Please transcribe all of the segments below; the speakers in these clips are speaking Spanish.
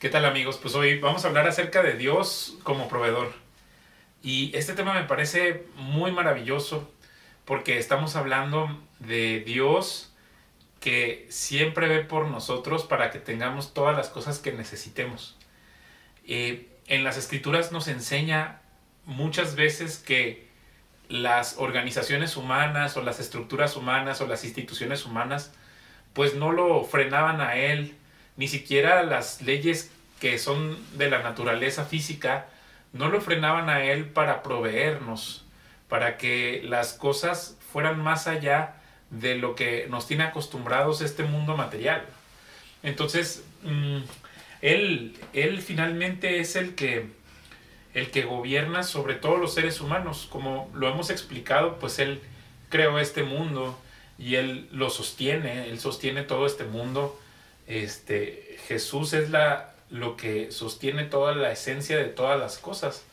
¿Qué tal amigos? Pues hoy vamos a hablar acerca de Dios como proveedor. Y este tema me parece muy maravilloso porque estamos hablando de Dios que siempre ve por nosotros para que tengamos todas las cosas que necesitemos. Eh, en las escrituras nos enseña muchas veces que las organizaciones humanas o las estructuras humanas o las instituciones humanas pues no lo frenaban a él, ni siquiera las leyes que son de la naturaleza física no lo frenaban a él para proveernos, para que las cosas fueran más allá de lo que nos tiene acostumbrados este mundo material. Entonces, mm, él, él finalmente es el que, el que gobierna sobre todos los seres humanos. Como lo hemos explicado, pues él creó este mundo y él lo sostiene, él sostiene todo este mundo. Este, Jesús es la, lo que sostiene toda la esencia de todas las cosas.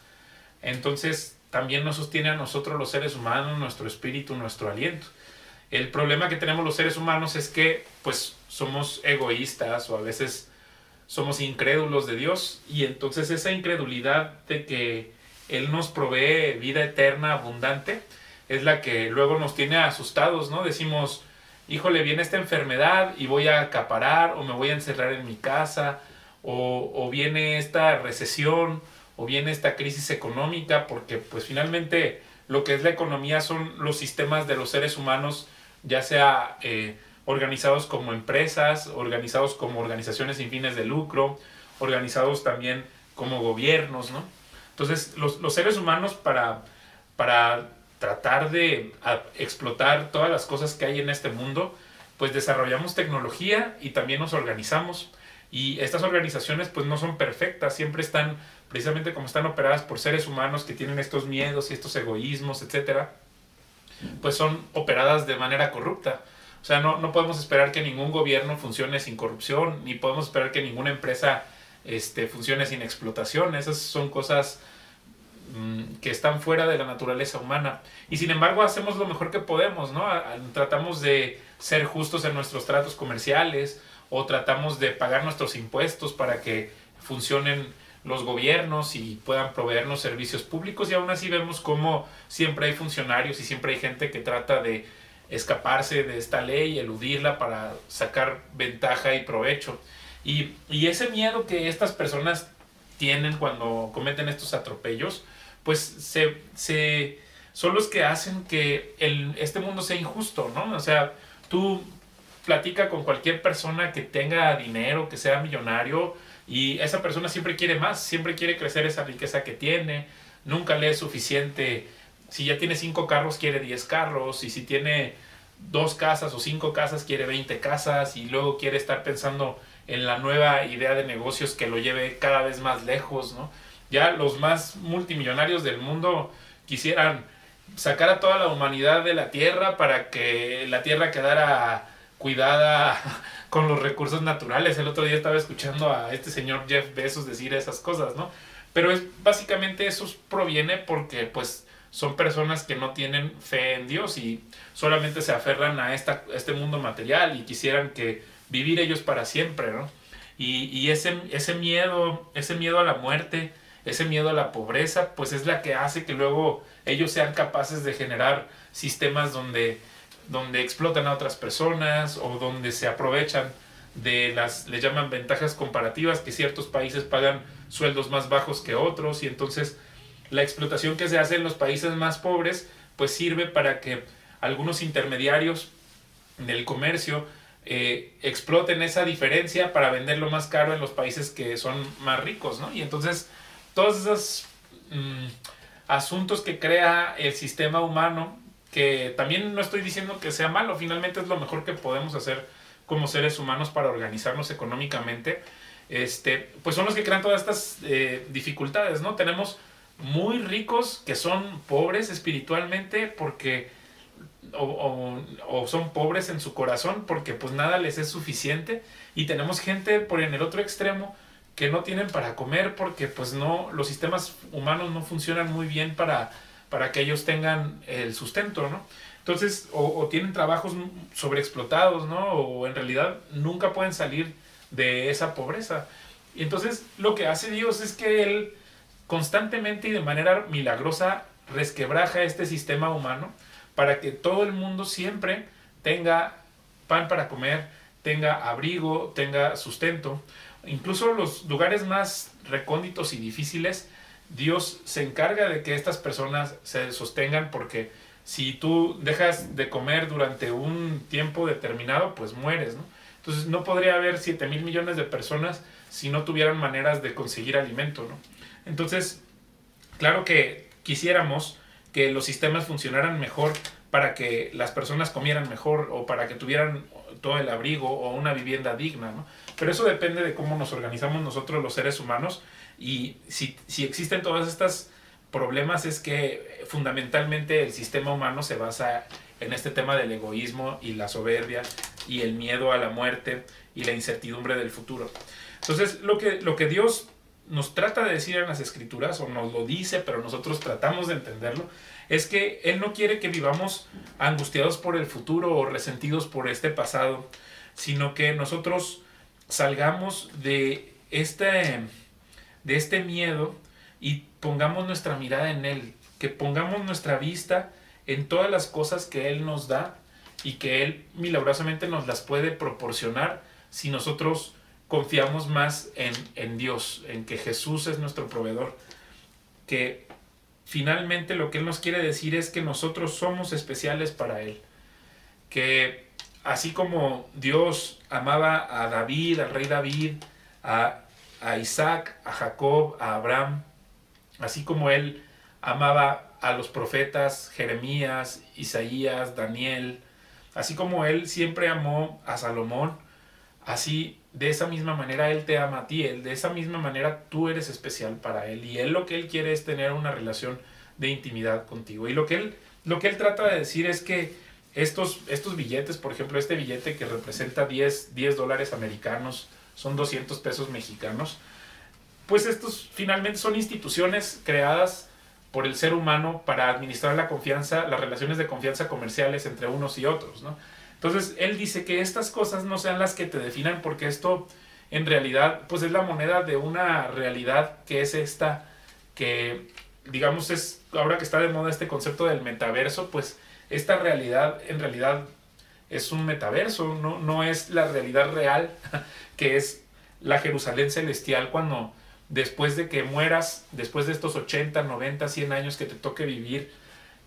Entonces, también nos sostiene a nosotros los seres humanos, nuestro espíritu, nuestro aliento. El problema que tenemos los seres humanos es que, pues, somos egoístas o a veces somos incrédulos de Dios y entonces esa incredulidad de que Él nos provee vida eterna, abundante, es la que luego nos tiene asustados, ¿no? Decimos, híjole, viene esta enfermedad y voy a acaparar o me voy a encerrar en mi casa o, viene esta recesión o viene esta crisis económica porque pues finalmente lo que es la economía son los sistemas de los seres humanos, ya sea eh, organizados como empresas, organizados como organizaciones sin fines de lucro, organizados también como gobiernos, ¿no? Entonces, los, los seres humanos para, para tratar de explotar todas las cosas que hay en este mundo, pues desarrollamos tecnología y también nos organizamos. Y estas organizaciones pues no son perfectas, siempre están, precisamente como están operadas por seres humanos que tienen estos miedos y estos egoísmos, etcétera, pues son operadas de manera corrupta. O sea, no, no podemos esperar que ningún gobierno funcione sin corrupción, ni podemos esperar que ninguna empresa este, funcione sin explotación. Esas son cosas que están fuera de la naturaleza humana. Y sin embargo hacemos lo mejor que podemos, ¿no? Tratamos de ser justos en nuestros tratos comerciales, o tratamos de pagar nuestros impuestos para que funcionen los gobiernos y puedan proveernos servicios públicos y aún así vemos como siempre hay funcionarios y siempre hay gente que trata de escaparse de esta ley, eludirla para sacar ventaja y provecho. Y, ese miedo que estas personas tienen cuando cometen estos atropellos, pues se, se, son los que hacen que el, este mundo sea injusto, ¿no? O sea, tú platica con cualquier persona que tenga dinero, que sea millonario, y esa persona siempre quiere más, siempre quiere crecer esa riqueza que tiene, nunca le es suficiente. Si ya tiene cinco carros, quiere 10 carros, y si tiene dos casas o cinco casas, quiere 20 casas, y luego quiere estar pensando en la nueva idea de negocios que lo lleve cada vez más lejos, ¿no? Ya los más multimillonarios del mundo quisieran sacar a toda la humanidad de la Tierra para que la Tierra quedara cuidada con los recursos naturales. El otro día estaba escuchando a este señor Jeff Bezos decir esas cosas, ¿no? Pero es básicamente eso proviene porque pues son personas que no tienen fe en Dios y solamente se aferran a, esta, este mundo material y quisieran que vivir ellos para siempre, ¿no? Y, y ese, ese miedo, ese miedo a la muerte, ese miedo a la pobreza, pues es la que hace que luego ellos sean capaces de generar sistemas donde donde explotan a otras personas o donde se aprovechan de las, le llaman ventajas comparativas, que ciertos países pagan sueldos más bajos que otros y entonces la explotación que se hace en los países más pobres pues sirve para que algunos intermediarios del comercio eh, exploten esa diferencia para venderlo más caro en los países que son más ricos, ¿no? Y entonces todos esos mm, asuntos que crea el sistema humano que también no estoy diciendo que sea malo, finalmente es lo mejor que podemos hacer como seres humanos para organizarnos económicamente, este, pues son los que crean todas estas eh, dificultades, ¿no? Tenemos muy ricos que son pobres espiritualmente porque o, o, son pobres en su corazón porque pues nada les es suficiente y tenemos gente por en el otro extremo que no tienen para comer porque pues no los sistemas humanos no funcionan muy bien para para que ellos tengan el sustento, ¿no? Entonces, o, tienen trabajos sobreexplotados, ¿no? O en realidad nunca pueden salir de esa pobreza. Y entonces lo que hace Dios es que Él constantemente y de manera milagrosa resquebraja este sistema humano para que todo el mundo siempre tenga pan para comer, tenga abrigo, tenga sustento. Incluso los lugares más recónditos y difíciles, Dios se encarga de que estas personas se sostengan porque si tú dejas de comer durante un tiempo determinado, pues mueres, ¿no? Entonces no podría haber 7 mil millones de personas si no tuvieran maneras de conseguir alimento, ¿no? Entonces, claro que quisiéramos que los sistemas funcionaran mejor para que las personas comieran mejor o para que tuvieran todo el abrigo o una vivienda digna, ¿no? Pero eso depende de cómo nos organizamos nosotros los seres humanos y si, si existen todas estas problemas es que fundamentalmente el sistema humano se basa en este tema del egoísmo y la soberbia y el miedo a la muerte y la incertidumbre del futuro. Entonces, lo que, lo que Dios nos trata de decir en las escrituras, o nos lo dice, pero nosotros tratamos de entenderlo, es que Él no quiere que vivamos angustiados por el futuro o resentidos por este pasado, sino que nosotros salgamos de este, de este miedo y pongamos nuestra mirada en Él, que pongamos nuestra vista en todas las cosas que Él nos da y que Él milagrosamente nos las puede proporcionar si nosotros confiamos más en, en Dios, en que Jesús es nuestro proveedor, que finalmente lo que Él nos quiere decir es que nosotros somos especiales para Él, que así como Dios amaba a David, al rey David, a, a Isaac, a Jacob, a Abraham, así como Él amaba a los profetas Jeremías, Isaías, Daniel, así como Él siempre amó a Salomón, así de esa misma manera Él te ama a ti, de esa misma manera tú eres especial para Él y Él lo que Él quiere es tener una relación de intimidad contigo. Y lo que Él, lo que él trata de decir es que estos, estos billetes, por ejemplo, este billete que representa 10, 10 dólares americanos, son 200 pesos mexicanos, pues estos finalmente son instituciones creadas por el ser humano para administrar la confianza, las relaciones de confianza comerciales entre unos y otros, ¿no? Entonces, él dice que estas cosas no sean las que te definan porque esto en realidad pues es la moneda de una realidad que es esta que digamos es ahora que está de moda este concepto del metaverso, pues esta realidad en realidad es un metaverso, no, no es la realidad real que es la Jerusalén celestial cuando después de que mueras, después de estos 80, 90, 100 años que te toque vivir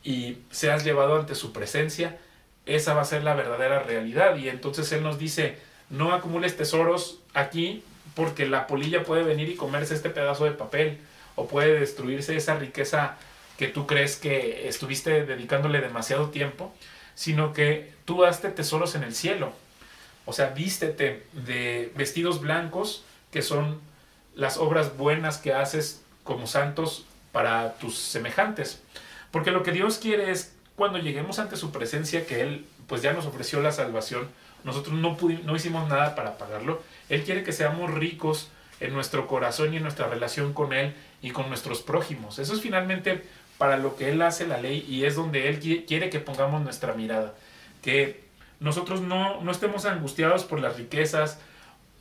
y seas llevado ante su presencia, esa va a ser la verdadera realidad. Y entonces Él nos dice, no acumules tesoros aquí porque la polilla puede venir y comerse este pedazo de papel o puede destruirse esa riqueza que tú crees que estuviste dedicándole demasiado tiempo, sino que tú hazte tesoros en el cielo. O sea, vístete de vestidos blancos que son las obras buenas que haces como santos para tus semejantes. Porque lo que Dios quiere es cuando lleguemos ante su presencia, que Él pues ya nos ofreció la salvación, nosotros no, no hicimos nada para pagarlo, Él quiere que seamos ricos en nuestro corazón y en nuestra relación con Él y con nuestros prójimos. Eso es finalmente para lo que Él hace la ley y es donde Él quiere que pongamos nuestra mirada. Que nosotros no, no estemos angustiados por las riquezas,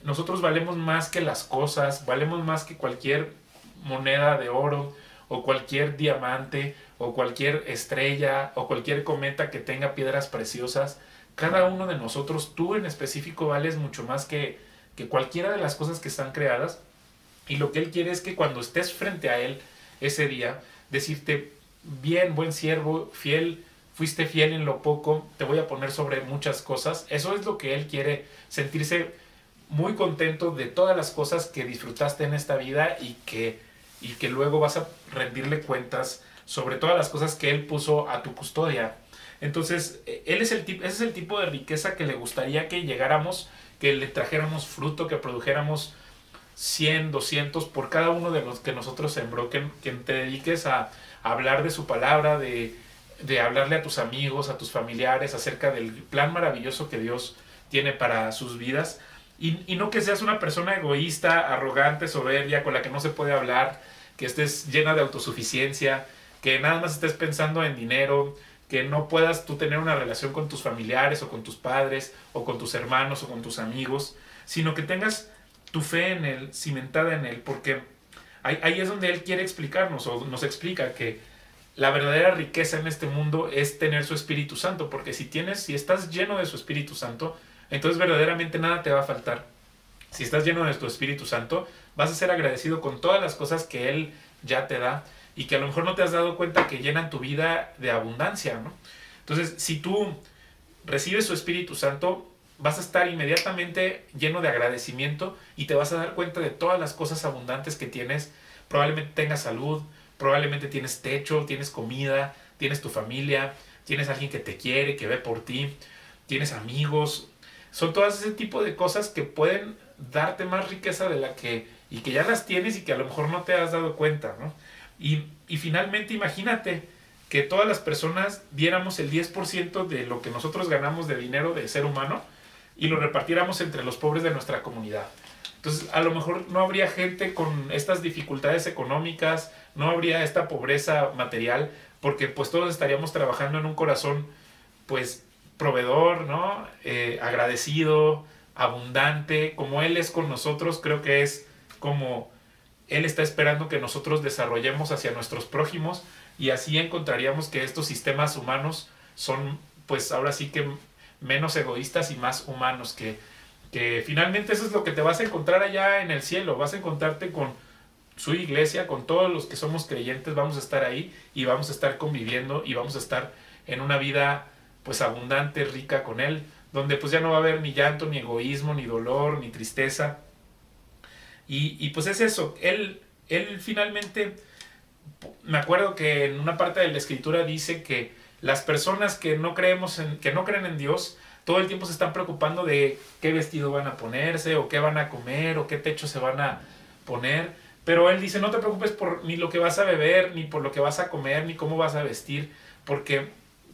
nosotros valemos más que las cosas, valemos más que cualquier moneda de oro o cualquier diamante o cualquier estrella o cualquier cometa que tenga piedras preciosas. Cada uno de nosotros, tú en específico, vales mucho más que, que cualquiera de las cosas que están creadas. Y lo que Él quiere es que cuando estés frente a Él ese día, decirte, bien, buen siervo, fiel, fuiste fiel en lo poco, te voy a poner sobre muchas cosas. Eso es lo que Él quiere, sentirse muy contento de todas las cosas que disfrutaste en esta vida y que, y que luego vas a rendirle cuentas sobre todas las cosas que él puso a tu custodia. Entonces, e, él es el ese es el tipo de riqueza que le gustaría que llegáramos, que le trajéramos fruto, que produjéramos 100, 200 por cada uno de los que nosotros sembró, que, te dediques a, a, hablar de su palabra, de, de hablarle a tus amigos, a tus familiares acerca del plan maravilloso que Dios tiene para sus vidas y, no que seas una persona egoísta, arrogante, soberbia, con la que no se puede hablar, que estés llena de autosuficiencia, que nada más estés pensando en dinero, que no puedas tú tener una relación con tus familiares o con tus padres o con tus hermanos o con tus amigos, sino que tengas tu fe en Él, cimentada en Él, porque ahí, ahí es donde Él quiere explicarnos o nos explica que la verdadera riqueza en este mundo es tener su Espíritu Santo, porque si tienes, si estás lleno de su Espíritu Santo, entonces verdaderamente nada te va a faltar. Si estás lleno de tu Espíritu Santo, vas a ser agradecido con todas las cosas que Él ya te da y que a lo mejor no te has dado cuenta que llenan tu vida de abundancia, ¿no? Entonces, si tú recibes su Espíritu Santo, vas a estar inmediatamente lleno de agradecimiento y te vas a dar cuenta de todas las cosas abundantes que tienes. Probablemente tengas salud, probablemente tienes techo, tienes comida, tienes tu familia, tienes alguien que te quiere, que ve por ti, tienes amigos. Son todas ese tipo de cosas que pueden darte más riqueza de la que y que ya las tienes y que a lo mejor no te has dado cuenta, ¿no? Y, finalmente imagínate que todas las personas diéramos el 10% de lo que nosotros ganamos de dinero de ser humano y lo repartiéramos entre los pobres de nuestra comunidad. Entonces, a lo mejor no habría gente con estas dificultades económicas, no habría esta pobreza material, porque pues todos estaríamos trabajando en un corazón, pues, proveedor, ¿no? Eh, agradecido, abundante, como Él es con nosotros, creo que es como Él está esperando que nosotros desarrollemos hacia nuestros prójimos y así encontraríamos que estos sistemas humanos son, pues, ahora sí que menos egoístas y más humanos, que, que finalmente eso es lo que te vas a encontrar allá en el cielo, vas a encontrarte con su iglesia, con todos los que somos creyentes, vamos a estar ahí y vamos a estar conviviendo y vamos a estar en una vida pues abundante, rica con Él, donde pues ya no va a haber ni llanto, ni egoísmo, ni dolor, ni tristeza. Y, pues es eso, Él, él finalmente, me acuerdo que en una parte de la escritura dice que las personas que no creemos en, que no creen en Dios, todo el tiempo se están preocupando de qué vestido van a ponerse, o qué van a comer, o qué techo se van a poner. Pero él dice, no te preocupes por ni lo que vas a beber, ni por lo que vas a comer, ni cómo vas a vestir, porque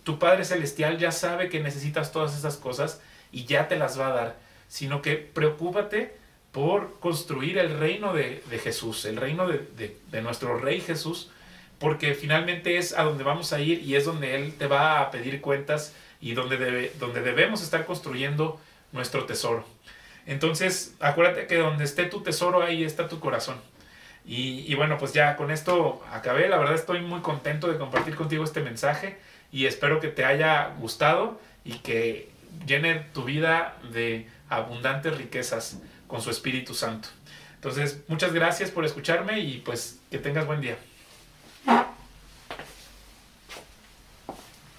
tu Padre Celestial ya sabe que necesitas todas esas cosas y ya te las va a dar. Sino que preocúpate por construir el reino de, Jesús, el reino de, de nuestro Rey Jesús, porque finalmente es a donde vamos a ir y es donde Él te va a pedir cuentas y donde, donde debemos estar construyendo nuestro tesoro. Entonces, acuérdate que donde esté tu tesoro, ahí está tu corazón. Y, y, bueno, pues ya con esto acabé. La verdad estoy muy contento de compartir contigo este mensaje y espero que te haya gustado y que llene tu vida de abundantes riquezas con su Espíritu Santo. Entonces, muchas gracias por escucharme y pues que tengas buen día.